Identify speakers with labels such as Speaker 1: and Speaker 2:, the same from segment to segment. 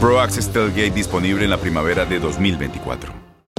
Speaker 1: Pro Access Tailgate disponible en la primavera de 2024.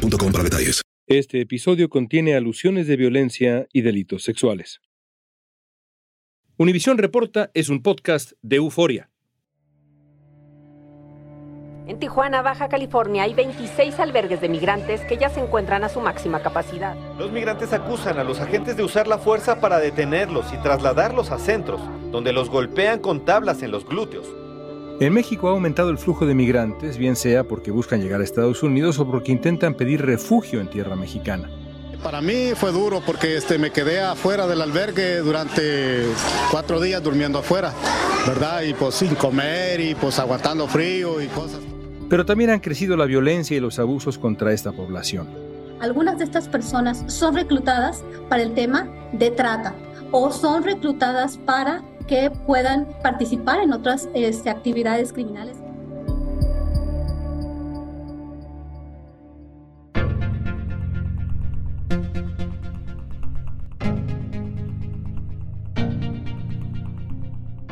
Speaker 2: para detalles.
Speaker 3: Este episodio contiene alusiones de violencia y delitos sexuales. Univisión Reporta es un podcast de euforia.
Speaker 4: En Tijuana, Baja California, hay 26 albergues de migrantes que ya se encuentran a su máxima capacidad.
Speaker 5: Los migrantes acusan a los agentes de usar la fuerza para detenerlos y trasladarlos a centros, donde los golpean con tablas en los glúteos.
Speaker 3: En México ha aumentado el flujo de migrantes, bien sea porque buscan llegar a Estados Unidos o porque intentan pedir refugio en tierra mexicana.
Speaker 6: Para mí fue duro porque este, me quedé afuera del albergue durante cuatro días durmiendo afuera, ¿verdad? Y pues sin comer y pues aguantando frío y cosas.
Speaker 3: Pero también han crecido la violencia y los abusos contra esta población.
Speaker 7: Algunas de estas personas son reclutadas para el tema de trata o son reclutadas para que puedan participar en otras este, actividades criminales.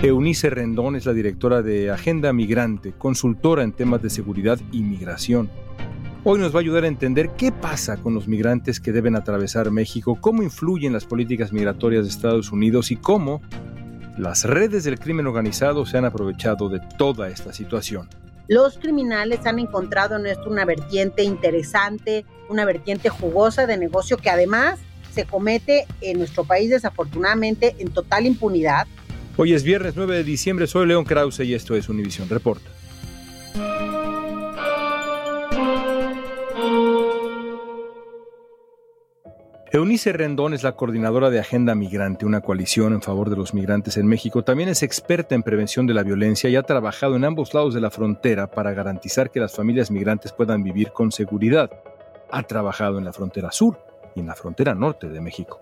Speaker 3: Eunice Rendón es la directora de Agenda Migrante, consultora en temas de seguridad y migración. Hoy nos va a ayudar a entender qué pasa con los migrantes que deben atravesar México, cómo influyen las políticas migratorias de Estados Unidos y cómo las redes del crimen organizado se han aprovechado de toda esta situación.
Speaker 8: Los criminales han encontrado en esto una vertiente interesante, una vertiente jugosa de negocio que además se comete en nuestro país desafortunadamente en total impunidad.
Speaker 3: Hoy es viernes 9 de diciembre, soy León Krause y esto es Univisión Reporta. Eunice Rendón es la coordinadora de Agenda Migrante, una coalición en favor de los migrantes en México. También es experta en prevención de la violencia y ha trabajado en ambos lados de la frontera para garantizar que las familias migrantes puedan vivir con seguridad. Ha trabajado en la frontera sur y en la frontera norte de México.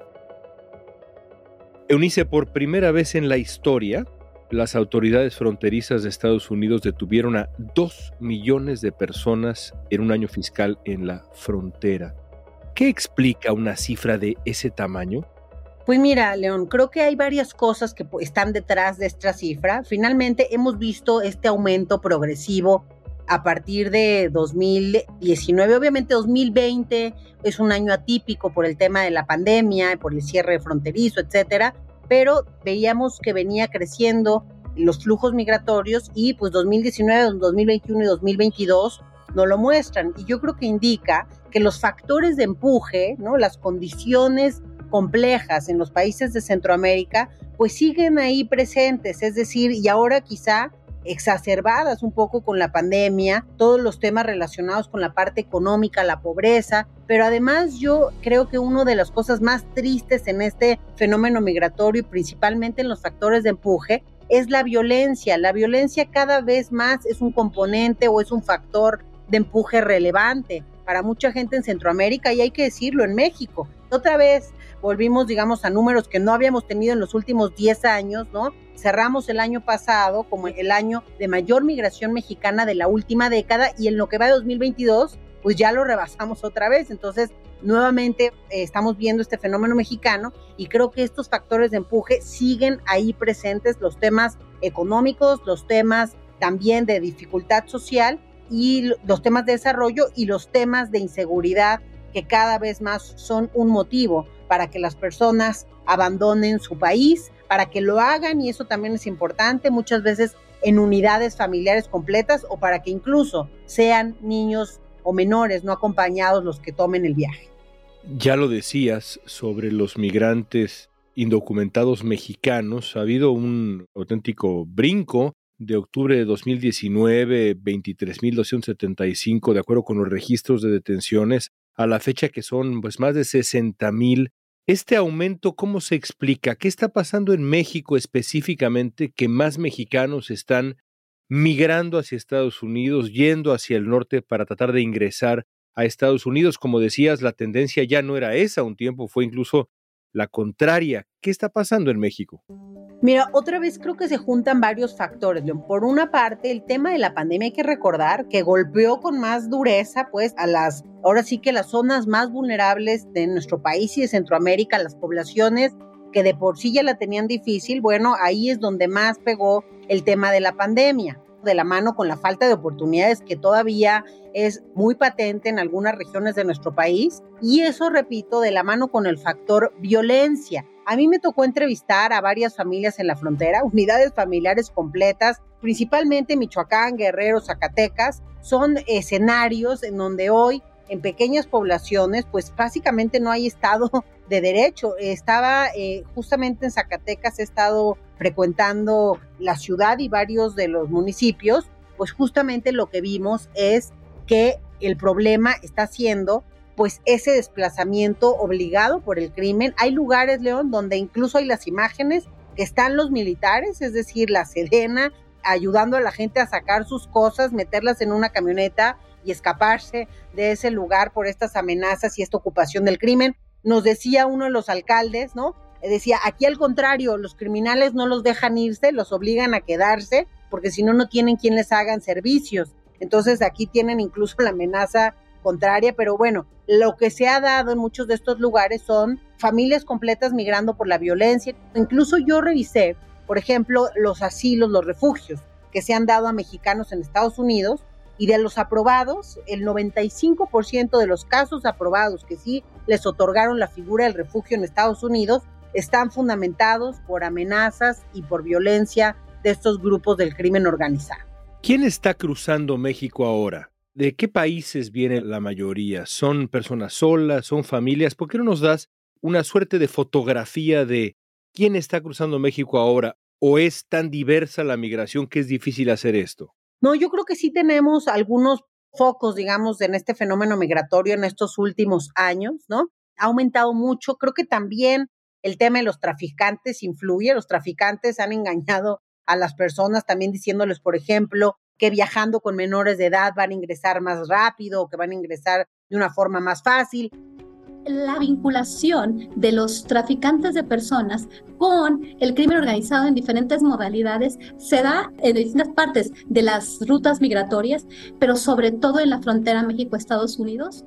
Speaker 3: Eunice, por primera vez en la historia, las autoridades fronterizas de Estados Unidos detuvieron a dos millones de personas en un año fiscal en la frontera. ¿Qué explica una cifra de ese tamaño?
Speaker 8: Pues mira, León, creo que hay varias cosas que están detrás de esta cifra. Finalmente hemos visto este aumento progresivo a partir de 2019. Obviamente 2020 es un año atípico por el tema de la pandemia, por el cierre fronterizo, etcétera, pero veíamos que venía creciendo los flujos migratorios y pues 2019, 2021 y 2022 no lo muestran. Y yo creo que indica que los factores de empuje, ¿no? las condiciones complejas en los países de Centroamérica, pues siguen ahí presentes. Es decir, y ahora quizá exacerbadas un poco con la pandemia, todos los temas relacionados con la parte económica, la pobreza, pero además yo creo que una de las cosas más tristes en este fenómeno migratorio y principalmente en los factores de empuje es la violencia. La violencia cada vez más es un componente o es un factor de empuje relevante para mucha gente en Centroamérica y hay que decirlo en México. Otra vez volvimos, digamos, a números que no habíamos tenido en los últimos 10 años, ¿no? Cerramos el año pasado como el año de mayor migración mexicana de la última década y en lo que va de 2022 pues ya lo rebasamos otra vez. Entonces, nuevamente eh, estamos viendo este fenómeno mexicano y creo que estos factores de empuje siguen ahí presentes, los temas económicos, los temas también de dificultad social y los temas de desarrollo y los temas de inseguridad que cada vez más son un motivo para que las personas abandonen su país, para que lo hagan, y eso también es importante, muchas veces en unidades familiares completas o para que incluso sean niños o menores no acompañados los que tomen el viaje.
Speaker 3: Ya lo decías sobre los migrantes indocumentados mexicanos, ha habido un auténtico brinco de octubre de 2019, 23.275, de acuerdo con los registros de detenciones, a la fecha que son pues más de 60.000. Este aumento, ¿cómo se explica? ¿Qué está pasando en México específicamente que más mexicanos están migrando hacia Estados Unidos, yendo hacia el norte para tratar de ingresar a Estados Unidos? Como decías, la tendencia ya no era esa, un tiempo fue incluso la contraria. ¿Qué está pasando en México?
Speaker 8: Mira, otra vez creo que se juntan varios factores. Por una parte, el tema de la pandemia hay que recordar que golpeó con más dureza, pues, a las, ahora sí que las zonas más vulnerables de nuestro país y de Centroamérica, las poblaciones que de por sí ya la tenían difícil, bueno, ahí es donde más pegó el tema de la pandemia de la mano con la falta de oportunidades que todavía es muy patente en algunas regiones de nuestro país. Y eso, repito, de la mano con el factor violencia. A mí me tocó entrevistar a varias familias en la frontera, unidades familiares completas, principalmente Michoacán, Guerrero, Zacatecas. Son escenarios en donde hoy en pequeñas poblaciones, pues básicamente no hay estado de derecho. Estaba eh, justamente en Zacatecas, he estado frecuentando la ciudad y varios de los municipios, pues justamente lo que vimos es que el problema está siendo pues ese desplazamiento obligado por el crimen. Hay lugares, León, donde incluso hay las imágenes que están los militares, es decir, la Sedena, ayudando a la gente a sacar sus cosas, meterlas en una camioneta y escaparse de ese lugar por estas amenazas y esta ocupación del crimen. Nos decía uno de los alcaldes, ¿no? decía, aquí al contrario, los criminales no los dejan irse, los obligan a quedarse, porque si no, no tienen quien les hagan servicios. Entonces aquí tienen incluso la amenaza contraria, pero bueno, lo que se ha dado en muchos de estos lugares son familias completas migrando por la violencia. Incluso yo revisé, por ejemplo, los asilos, los refugios que se han dado a mexicanos en Estados Unidos y de los aprobados, el 95% de los casos aprobados que sí les otorgaron la figura del refugio en Estados Unidos están fundamentados por amenazas y por violencia de estos grupos del crimen organizado.
Speaker 3: ¿Quién está cruzando México ahora? ¿De qué países viene la mayoría? ¿Son personas solas? ¿Son familias? ¿Por qué no nos das una suerte de fotografía de quién está cruzando México ahora? ¿O es tan diversa la migración que es difícil hacer esto?
Speaker 8: No, yo creo que sí tenemos algunos focos, digamos, en este fenómeno migratorio en estos últimos años, ¿no? Ha aumentado mucho. Creo que también el tema de los traficantes influye. Los traficantes han engañado a las personas también diciéndoles, por ejemplo, que viajando con menores de edad van a ingresar más rápido o que van a ingresar de una forma más fácil.
Speaker 7: La vinculación de los traficantes de personas con el crimen organizado en diferentes modalidades se da en distintas partes de las rutas migratorias, pero sobre todo en la frontera México-Estados Unidos.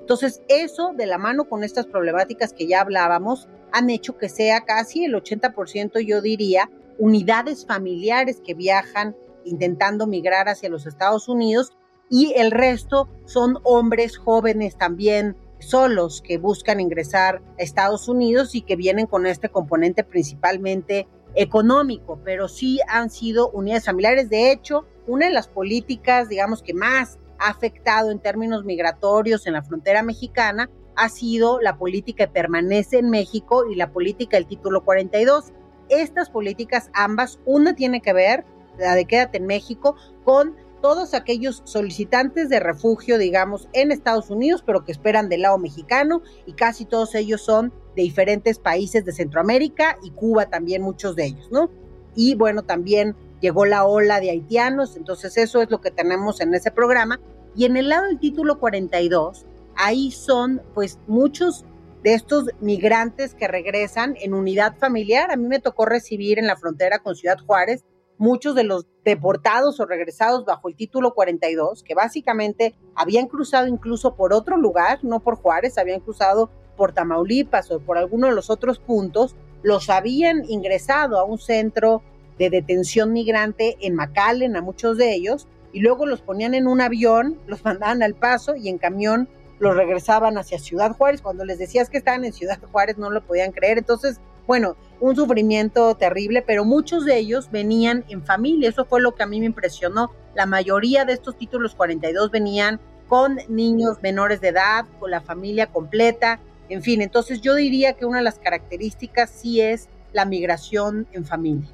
Speaker 8: Entonces, eso de la mano con estas problemáticas que ya hablábamos, han hecho que sea casi el 80%, yo diría, unidades familiares que viajan intentando migrar hacia los Estados Unidos y el resto son hombres jóvenes también solos que buscan ingresar a Estados Unidos y que vienen con este componente principalmente económico, pero sí han sido unidades familiares. De hecho, una de las políticas, digamos, que más ha afectado en términos migratorios en la frontera mexicana ha sido la política que permanece en México y la política del título 42. Estas políticas ambas, una tiene que ver, la de quédate en México, con todos aquellos solicitantes de refugio, digamos, en Estados Unidos, pero que esperan del lado mexicano, y casi todos ellos son de diferentes países de Centroamérica y Cuba también, muchos de ellos, ¿no? Y bueno, también llegó la ola de haitianos, entonces eso es lo que tenemos en ese programa. Y en el lado del título 42, ahí son pues muchos de estos migrantes que regresan en unidad familiar. A mí me tocó recibir en la frontera con Ciudad Juárez muchos de los deportados o regresados bajo el título 42, que básicamente habían cruzado incluso por otro lugar, no por Juárez, habían cruzado por Tamaulipas o por alguno de los otros puntos, los habían ingresado a un centro de detención migrante en McAllen, a muchos de ellos, y luego los ponían en un avión, los mandaban al paso y en camión los regresaban hacia Ciudad Juárez. Cuando les decías que estaban en Ciudad Juárez no lo podían creer. Entonces, bueno, un sufrimiento terrible, pero muchos de ellos venían en familia. Eso fue lo que a mí me impresionó. La mayoría de estos títulos 42 venían con niños menores de edad, con la familia completa. En fin, entonces yo diría que una de las características sí es la migración en familia.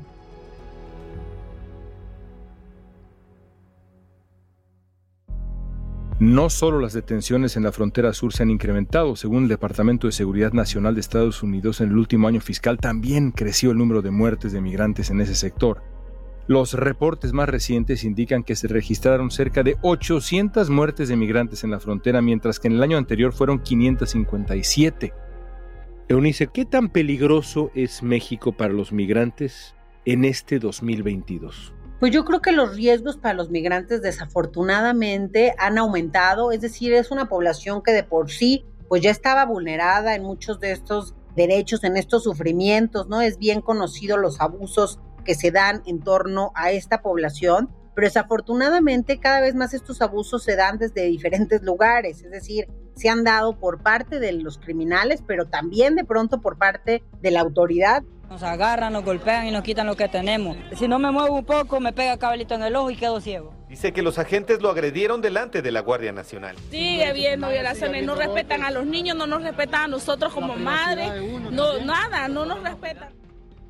Speaker 3: No solo las detenciones en la frontera sur se han incrementado, según el Departamento de Seguridad Nacional de Estados Unidos, en el último año fiscal también creció el número de muertes de migrantes en ese sector. Los reportes más recientes indican que se registraron cerca de 800 muertes de migrantes en la frontera, mientras que en el año anterior fueron 557. Eunice, ¿qué tan peligroso es México para los migrantes en este 2022?
Speaker 8: Pues yo creo que los riesgos para los migrantes desafortunadamente han aumentado, es decir, es una población que de por sí pues ya estaba vulnerada en muchos de estos derechos, en estos sufrimientos, ¿no? Es bien conocido los abusos que se dan en torno a esta población, pero desafortunadamente cada vez más estos abusos se dan desde diferentes lugares, es decir, se han dado por parte de los criminales, pero también de pronto por parte de la autoridad
Speaker 9: nos agarran, nos golpean y nos quitan lo que tenemos. Si no me muevo un poco, me pega cabalito en el ojo y quedo ciego.
Speaker 5: Dice que los agentes lo agredieron delante de la Guardia Nacional.
Speaker 10: Sigue habiendo violaciones, no respetan a los niños, no nos respetan a nosotros como madres, no, nada, no nos respetan.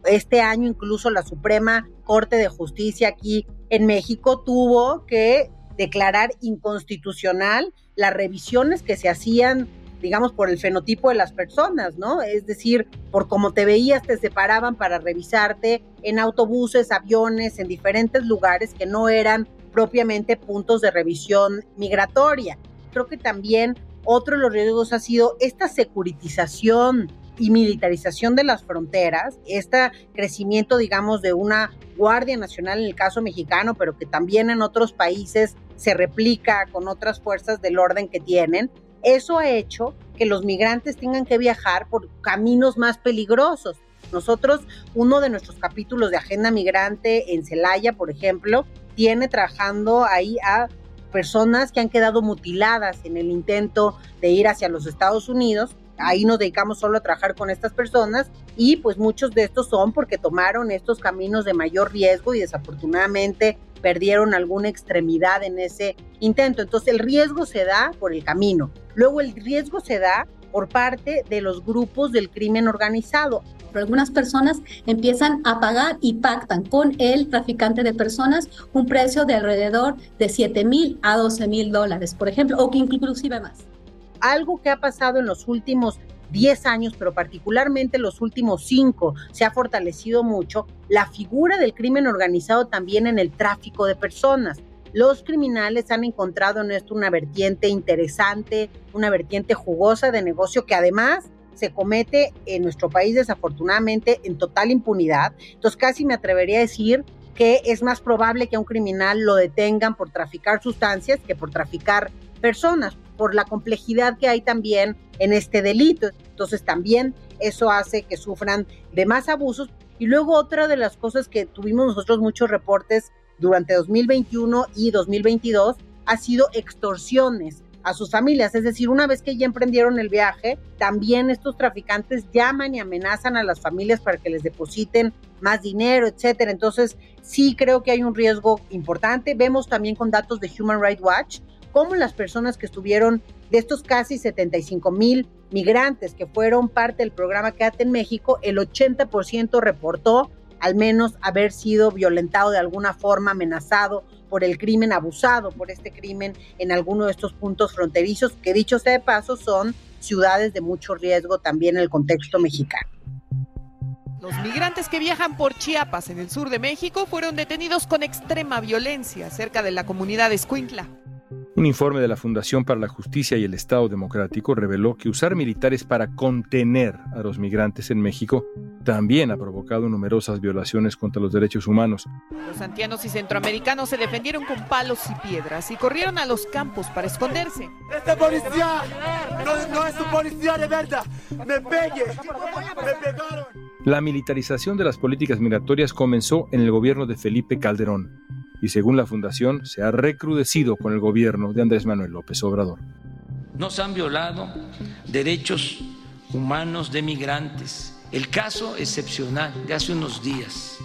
Speaker 8: Este año incluso la Suprema Corte de Justicia aquí en México tuvo que declarar inconstitucional las revisiones que se hacían digamos, por el fenotipo de las personas, ¿no? Es decir, por cómo te veías, te separaban para revisarte en autobuses, aviones, en diferentes lugares que no eran propiamente puntos de revisión migratoria. Creo que también otro de los riesgos ha sido esta securitización y militarización de las fronteras, este crecimiento, digamos, de una Guardia Nacional en el caso mexicano, pero que también en otros países se replica con otras fuerzas del orden que tienen, eso ha hecho que los migrantes tengan que viajar por caminos más peligrosos. Nosotros, uno de nuestros capítulos de Agenda Migrante en Celaya, por ejemplo, tiene trabajando ahí a personas que han quedado mutiladas en el intento de ir hacia los Estados Unidos. Ahí nos dedicamos solo a trabajar con estas personas y pues muchos de estos son porque tomaron estos caminos de mayor riesgo y desafortunadamente perdieron alguna extremidad en ese intento. Entonces el riesgo se da por el camino. Luego el riesgo se da por parte de los grupos del crimen organizado.
Speaker 7: Algunas personas empiezan a pagar y pactan con el traficante de personas un precio de alrededor de 7 mil a 12 mil dólares, por ejemplo, o que inclusive más.
Speaker 8: Algo que ha pasado en los últimos 10 años, pero particularmente los últimos 5, se ha fortalecido mucho la figura del crimen organizado también en el tráfico de personas. Los criminales han encontrado en esto una vertiente interesante, una vertiente jugosa de negocio que además se comete en nuestro país desafortunadamente en total impunidad. Entonces casi me atrevería a decir que es más probable que a un criminal lo detengan por traficar sustancias que por traficar personas por la complejidad que hay también en este delito. Entonces también eso hace que sufran de más abusos. Y luego otra de las cosas que tuvimos nosotros muchos reportes durante 2021 y 2022 ha sido extorsiones a sus familias. Es decir, una vez que ya emprendieron el viaje, también estos traficantes llaman y amenazan a las familias para que les depositen más dinero, etcétera. Entonces, sí creo que hay un riesgo importante. Vemos también con datos de Human Rights Watch cómo las personas que estuvieron de estos casi 75 mil migrantes que fueron parte del programa Quédate en México, el 80% reportó al menos haber sido violentado de alguna forma, amenazado por el crimen, abusado por este crimen en alguno de estos puntos fronterizos, que dicho sea de paso, son ciudades de mucho riesgo también en el contexto mexicano.
Speaker 11: Los migrantes que viajan por Chiapas, en el sur de México, fueron detenidos con extrema violencia cerca de la comunidad de Escuintla.
Speaker 3: Un informe de la Fundación para la Justicia y el Estado Democrático reveló que usar militares para contener a los migrantes en México también ha provocado numerosas violaciones contra los derechos humanos.
Speaker 11: Los antianos y centroamericanos se defendieron con palos y piedras y corrieron a los campos para esconderse.
Speaker 12: ¡Este policía no, no es un policía de verdad! ¡Me pegue! ¡Me pegaron!
Speaker 3: La militarización de las políticas migratorias comenzó en el gobierno de Felipe Calderón y según la Fundación se ha recrudecido con el gobierno de Andrés Manuel López Obrador.
Speaker 13: Nos han violado derechos humanos de migrantes. El caso excepcional de hace unos días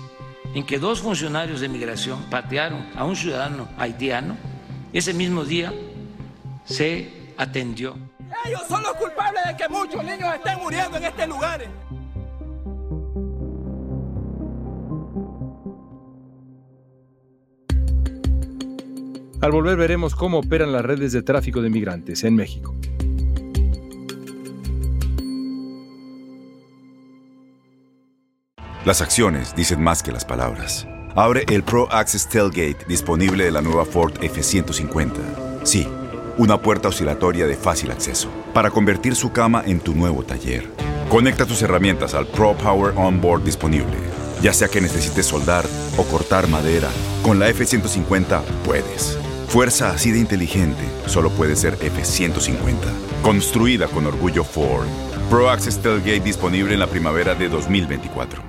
Speaker 13: en que dos funcionarios de migración patearon a un ciudadano haitiano, ese mismo día se atendió.
Speaker 12: Ellos son los culpables de que muchos niños estén muriendo en este lugar.
Speaker 3: Al volver veremos cómo operan las redes de tráfico de migrantes en México.
Speaker 1: Las acciones dicen más que las palabras. Abre el Pro Access Tailgate disponible de la nueva Ford F150. Sí, una puerta oscilatoria de fácil acceso para convertir su cama en tu nuevo taller. Conecta tus herramientas al Pro Power Onboard disponible. Ya sea que necesites soldar o cortar madera, con la F150 puedes. Fuerza así de inteligente solo puede ser F-150. Construida con orgullo Ford. Pro Access Tailgate disponible en la primavera de 2024.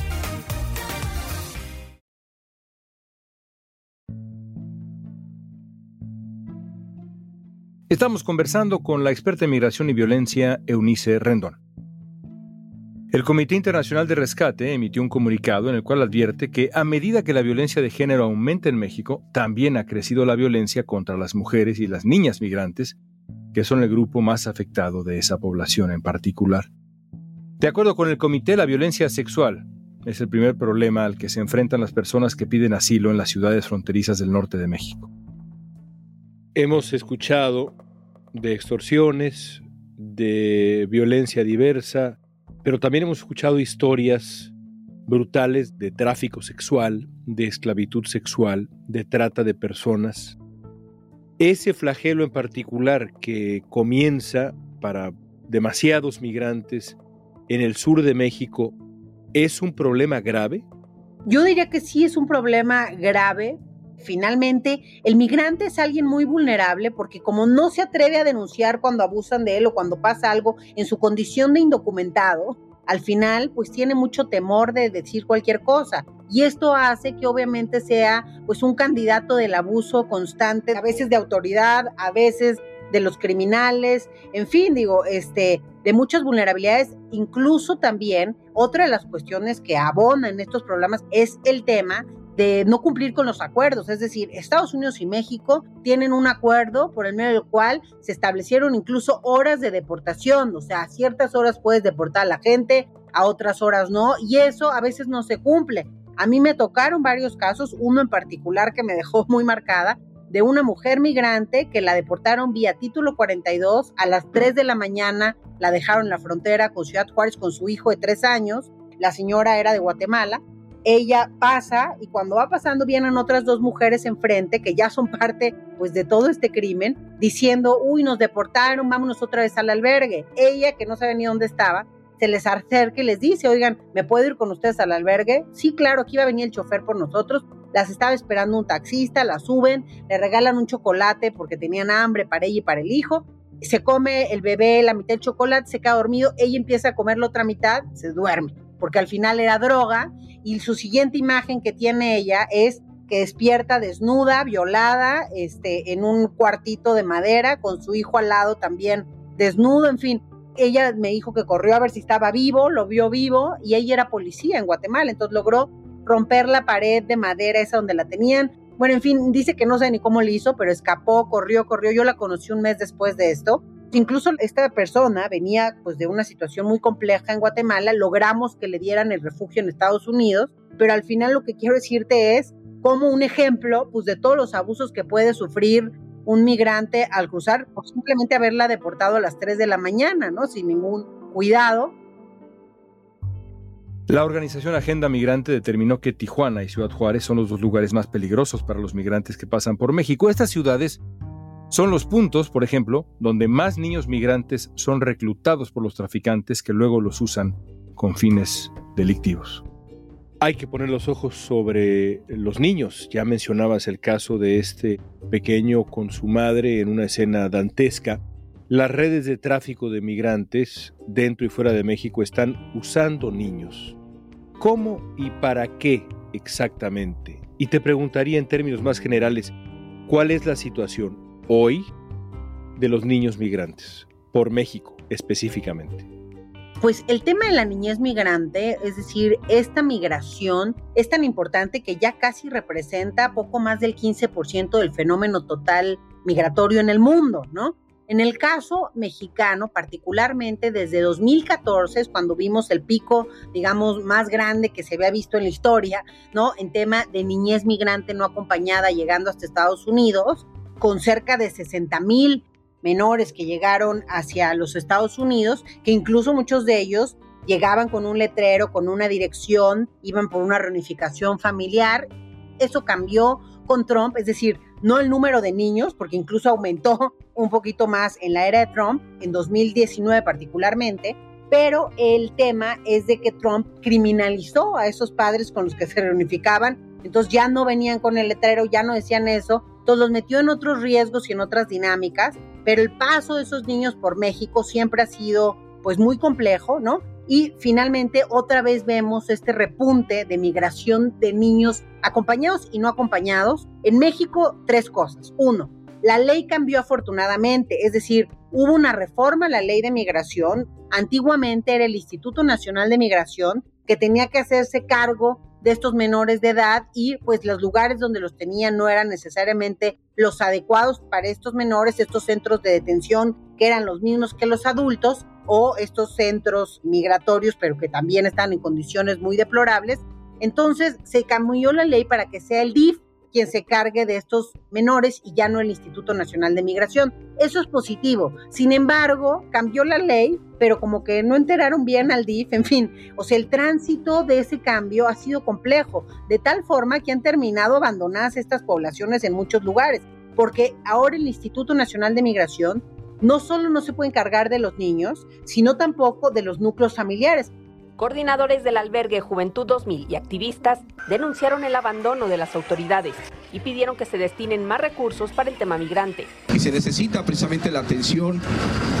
Speaker 3: Estamos conversando con la experta en migración y violencia Eunice Rendón. El Comité Internacional de Rescate emitió un comunicado en el cual advierte que a medida que la violencia de género aumenta en México, también ha crecido la violencia contra las mujeres y las niñas migrantes, que son el grupo más afectado de esa población en particular. De acuerdo con el comité, la violencia sexual es el primer problema al que se enfrentan las personas que piden asilo en las ciudades fronterizas del norte de México. Hemos escuchado de extorsiones, de violencia diversa, pero también hemos escuchado historias brutales de tráfico sexual, de esclavitud sexual, de trata de personas. Ese flagelo en particular que comienza para demasiados migrantes en el sur de México, ¿es un problema grave?
Speaker 8: Yo diría que sí es un problema grave Finalmente, el migrante es alguien muy vulnerable porque como no se atreve a denunciar cuando abusan de él o cuando pasa algo en su condición de indocumentado, al final pues tiene mucho temor de decir cualquier cosa. Y esto hace que obviamente sea pues un candidato del abuso constante, a veces de autoridad, a veces de los criminales, en fin, digo, este, de muchas vulnerabilidades, incluso también otra de las cuestiones que abonan estos problemas es el tema de no cumplir con los acuerdos. Es decir, Estados Unidos y México tienen un acuerdo por el medio del cual se establecieron incluso horas de deportación. O sea, a ciertas horas puedes deportar a la gente, a otras horas no, y eso a veces no se cumple. A mí me tocaron varios casos, uno en particular que me dejó muy marcada, de una mujer migrante que la deportaron vía título 42 a las 3 de la mañana, la dejaron en la frontera con Ciudad Juárez con su hijo de 3 años, la señora era de Guatemala, ella pasa y cuando va pasando vienen otras dos mujeres enfrente que ya son parte pues de todo este crimen diciendo, uy, nos deportaron, vámonos otra vez al albergue. Ella que no sabe ni dónde estaba, se les acerca y les dice, oigan, ¿me puedo ir con ustedes al albergue? Sí, claro, aquí va a venir el chofer por nosotros. las estaba esperando un taxista, las suben, le regalan un chocolate porque tenían hambre para ella y para el hijo, se come el bebé la mitad del chocolate, se queda dormido, ella empieza a comer la otra mitad, se duerme, porque al final era droga y su siguiente imagen que tiene ella es que despierta desnuda, violada, este, en un cuartito de madera, con su hijo al lado también desnudo, en fin. Ella me dijo que corrió a ver si estaba vivo, lo vio vivo y ella era policía en Guatemala, entonces logró romper la pared de madera esa donde la tenían. Bueno, en fin, dice que no sé ni cómo le hizo, pero escapó, corrió, corrió. Yo la conocí un mes después de esto. Incluso esta persona venía pues de una situación muy compleja en Guatemala, logramos que le dieran el refugio en Estados Unidos, pero al final lo que quiero decirte es como un ejemplo pues, de todos los abusos que puede sufrir un migrante al cruzar por simplemente haberla deportado a las 3 de la mañana, ¿no? Sin ningún cuidado.
Speaker 3: La organización Agenda Migrante determinó que Tijuana y Ciudad Juárez son los dos lugares más peligrosos para los migrantes que pasan por México. Estas ciudades son los puntos, por ejemplo, donde más niños migrantes son reclutados por los traficantes que luego los usan con fines delictivos. Hay que poner los ojos sobre los niños. Ya mencionabas el caso de este pequeño con su madre en una escena dantesca. Las redes de tráfico de migrantes dentro y fuera de México están usando niños. ¿Cómo y para qué exactamente? Y te preguntaría en términos más generales, ¿cuál es la situación hoy de los niños migrantes por México específicamente?
Speaker 8: Pues el tema de la niñez migrante, es decir, esta migración es tan importante que ya casi representa poco más del 15% del fenómeno total migratorio en el mundo, ¿no? En el caso mexicano, particularmente desde 2014, es cuando vimos el pico, digamos, más grande que se había visto en la historia, ¿no? En tema de niñez migrante no acompañada llegando hasta Estados Unidos, con cerca de 60 mil menores que llegaron hacia los Estados Unidos, que incluso muchos de ellos llegaban con un letrero, con una dirección, iban por una reunificación familiar. Eso cambió con Trump, es decir, no el número de niños, porque incluso aumentó un poquito más en la era de Trump, en 2019 particularmente, pero el tema es de que Trump criminalizó a esos padres con los que se reunificaban, entonces ya no venían con el letrero, ya no decían eso, entonces los metió en otros riesgos y en otras dinámicas, pero el paso de esos niños por México siempre ha sido pues muy complejo, ¿no? Y finalmente otra vez vemos este repunte de migración de niños acompañados y no acompañados. En México, tres cosas. Uno, la ley cambió afortunadamente, es decir, hubo una reforma a la ley de migración. Antiguamente era el Instituto Nacional de Migración que tenía que hacerse cargo de estos menores de edad y pues los lugares donde los tenían no eran necesariamente los adecuados para estos menores, estos centros de detención que eran los mismos que los adultos o estos centros migratorios pero que también están en condiciones muy deplorables. Entonces se cambió la ley para que sea el DIF quien se cargue de estos menores y ya no el Instituto Nacional de Migración. Eso es positivo. Sin embargo, cambió la ley, pero como que no enteraron bien al DIF, en fin, o sea, el tránsito de ese cambio ha sido complejo, de tal forma que han terminado abandonadas estas poblaciones en muchos lugares, porque ahora el Instituto Nacional de Migración no solo no se puede encargar de los niños, sino tampoco de los núcleos familiares.
Speaker 4: Coordinadores del albergue Juventud 2000 y activistas denunciaron el abandono de las autoridades y pidieron que se destinen más recursos para el tema migrante.
Speaker 14: Y se necesita precisamente la atención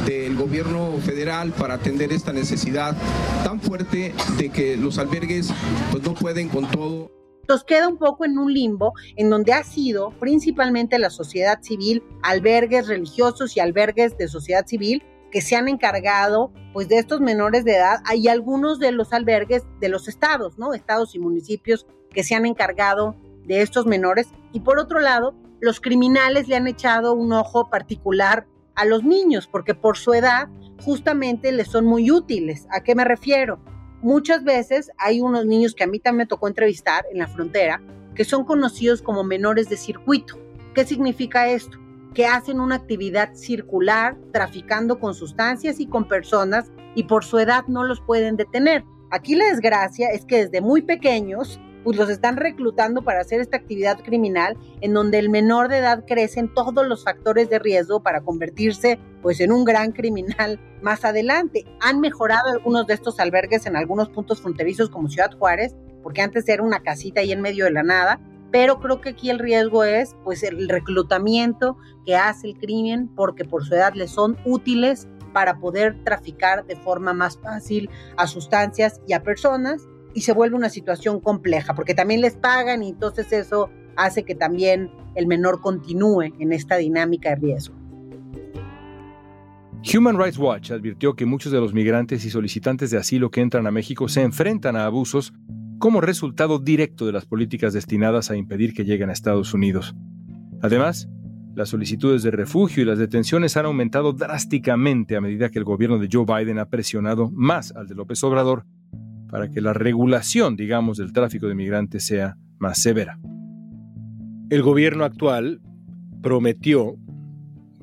Speaker 14: del gobierno federal para atender esta necesidad tan fuerte de que los albergues pues no pueden con todo.
Speaker 8: Nos queda un poco en un limbo en donde ha sido principalmente la sociedad civil, albergues religiosos y albergues de sociedad civil que se han encargado pues de estos menores de edad. Hay algunos de los albergues de los estados, ¿no? Estados y municipios que se han encargado de estos menores. Y por otro lado, los criminales le han echado un ojo particular a los niños, porque por su edad justamente les son muy útiles. ¿A qué me refiero? Muchas veces hay unos niños que a mí también me tocó entrevistar en la frontera, que son conocidos como menores de circuito. ¿Qué significa esto? Que hacen una actividad circular traficando con sustancias y con personas y por su edad no los pueden detener. Aquí la desgracia es que desde muy pequeños pues los están reclutando para hacer esta actividad criminal en donde el menor de edad crece en todos los factores de riesgo para convertirse pues en un gran criminal más adelante. Han mejorado algunos de estos albergues en algunos puntos fronterizos como Ciudad Juárez, porque antes era una casita ahí en medio de la nada, pero creo que aquí el riesgo es pues el reclutamiento que hace el crimen porque por su edad les son útiles para poder traficar de forma más fácil a sustancias y a personas y se vuelve una situación compleja porque también les pagan y entonces eso hace que también el menor continúe en esta dinámica de riesgo.
Speaker 3: Human Rights Watch advirtió que muchos de los migrantes y solicitantes de asilo que entran a México se enfrentan a abusos como resultado directo de las políticas destinadas a impedir que lleguen a Estados Unidos. Además, las solicitudes de refugio y las detenciones han aumentado drásticamente a medida que el gobierno de Joe Biden ha presionado más al de López Obrador para que la regulación, digamos, del tráfico de migrantes sea más severa. El gobierno actual prometió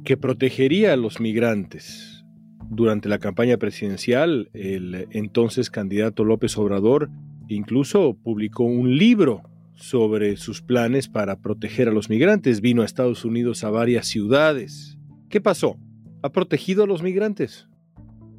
Speaker 3: que protegería a los migrantes. Durante la campaña presidencial, el entonces candidato López Obrador incluso publicó un libro sobre sus planes para proteger a los migrantes. Vino a Estados Unidos a varias ciudades. ¿Qué pasó? ¿Ha protegido a los migrantes?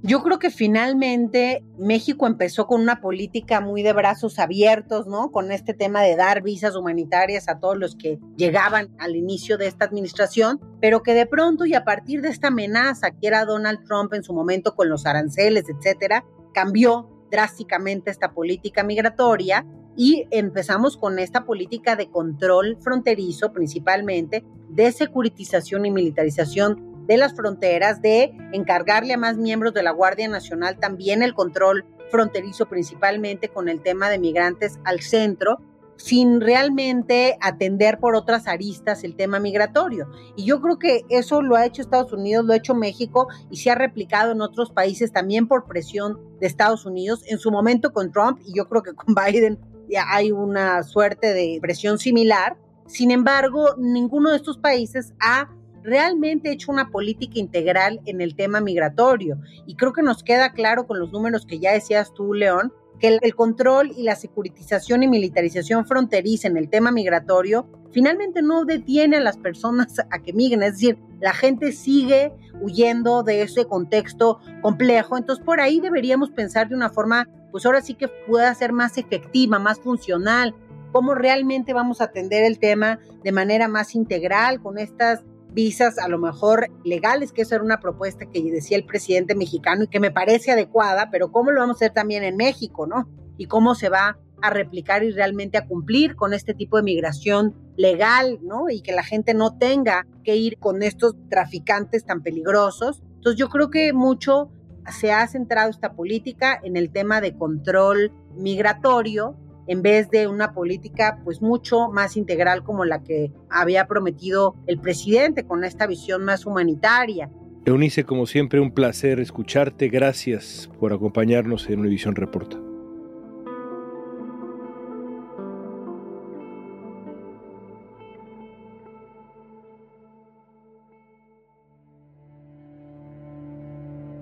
Speaker 8: Yo creo que finalmente México empezó con una política muy de brazos abiertos, ¿no? Con este tema de dar visas humanitarias a todos los que llegaban al inicio de esta administración, pero que de pronto y a partir de esta amenaza que era Donald Trump en su momento con los aranceles, etcétera, cambió drásticamente esta política migratoria y empezamos con esta política de control fronterizo principalmente, de securitización y militarización de las fronteras, de encargarle a más miembros de la Guardia Nacional también el control fronterizo, principalmente con el tema de migrantes al centro, sin realmente atender por otras aristas el tema migratorio. Y yo creo que eso lo ha hecho Estados Unidos, lo ha hecho México y se ha replicado en otros países también por presión de Estados Unidos, en su momento con Trump y yo creo que con Biden ya hay una suerte de presión similar. Sin embargo, ninguno de estos países ha realmente hecho una política integral en el tema migratorio. Y creo que nos queda claro con los números que ya decías tú, León, que el, control y la securitización y militarización fronteriza en el tema migratorio finalmente no detiene a las personas a que migren, es decir, la gente sigue huyendo de ese contexto complejo, entonces por ahí deberíamos pensar de una forma, pues ahora sí que pueda ser más efectiva, más funcional, cómo realmente vamos a atender el tema de manera más integral con estas visas a lo mejor legales, que eso era una propuesta que decía el presidente mexicano y que me parece adecuada, pero ¿cómo lo vamos a hacer también en México, no? Y cómo se va a replicar y realmente a cumplir con este tipo de migración legal, ¿no? Y que la gente no tenga que ir con estos traficantes tan peligrosos. Entonces yo creo que mucho se ha centrado esta política en el tema de control migratorio, en vez de una política pues mucho más integral como la que había prometido el presidente con esta visión más humanitaria.
Speaker 3: Eunice, como siempre, un placer escucharte. Gracias por acompañarnos en Univisión Reporta.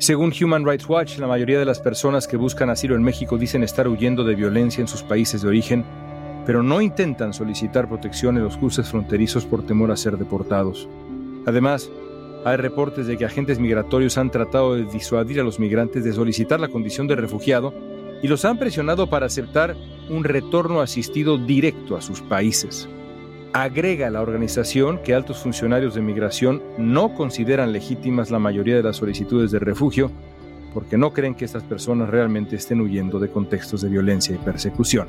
Speaker 3: Según Human Rights Watch, la mayoría de las personas que buscan asilo en México dicen estar huyendo de violencia en sus países de origen, pero no intentan solicitar protección en los cruces fronterizos por temor a ser deportados. Además, hay reportes de que agentes migratorios han tratado de disuadir a los migrantes de solicitar la condición de refugiado y los han presionado para aceptar un retorno asistido directo a sus países. Agrega la organización que altos funcionarios de migración no consideran legítimas la mayoría de las solicitudes de refugio porque no creen que estas personas realmente estén huyendo de contextos de violencia y persecución.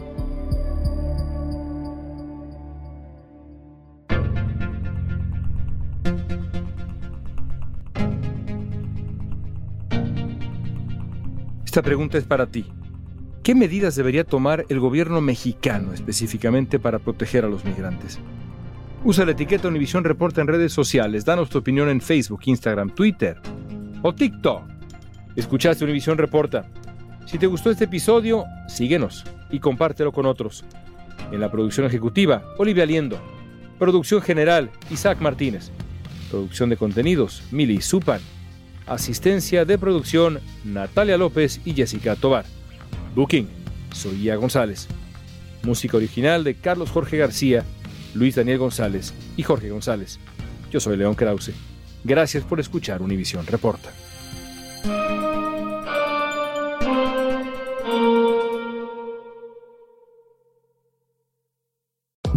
Speaker 3: Esta pregunta es para ti. ¿Qué medidas debería tomar el gobierno mexicano específicamente para proteger a los migrantes? Usa la etiqueta Univisión Reporta en redes sociales. Danos tu opinión en Facebook, Instagram, Twitter o TikTok. Escuchaste Univisión Reporta. Si te gustó este episodio, síguenos y compártelo con otros. En la producción ejecutiva, Olivia Liendo. Producción general, Isaac Martínez. Producción de contenidos, Mili Supan. Asistencia de producción, Natalia López y Jessica Tobar. Booking, Soy González. Música original de Carlos Jorge García, Luis Daniel González y Jorge González. Yo soy León Krause. Gracias por escuchar Univisión Reporta.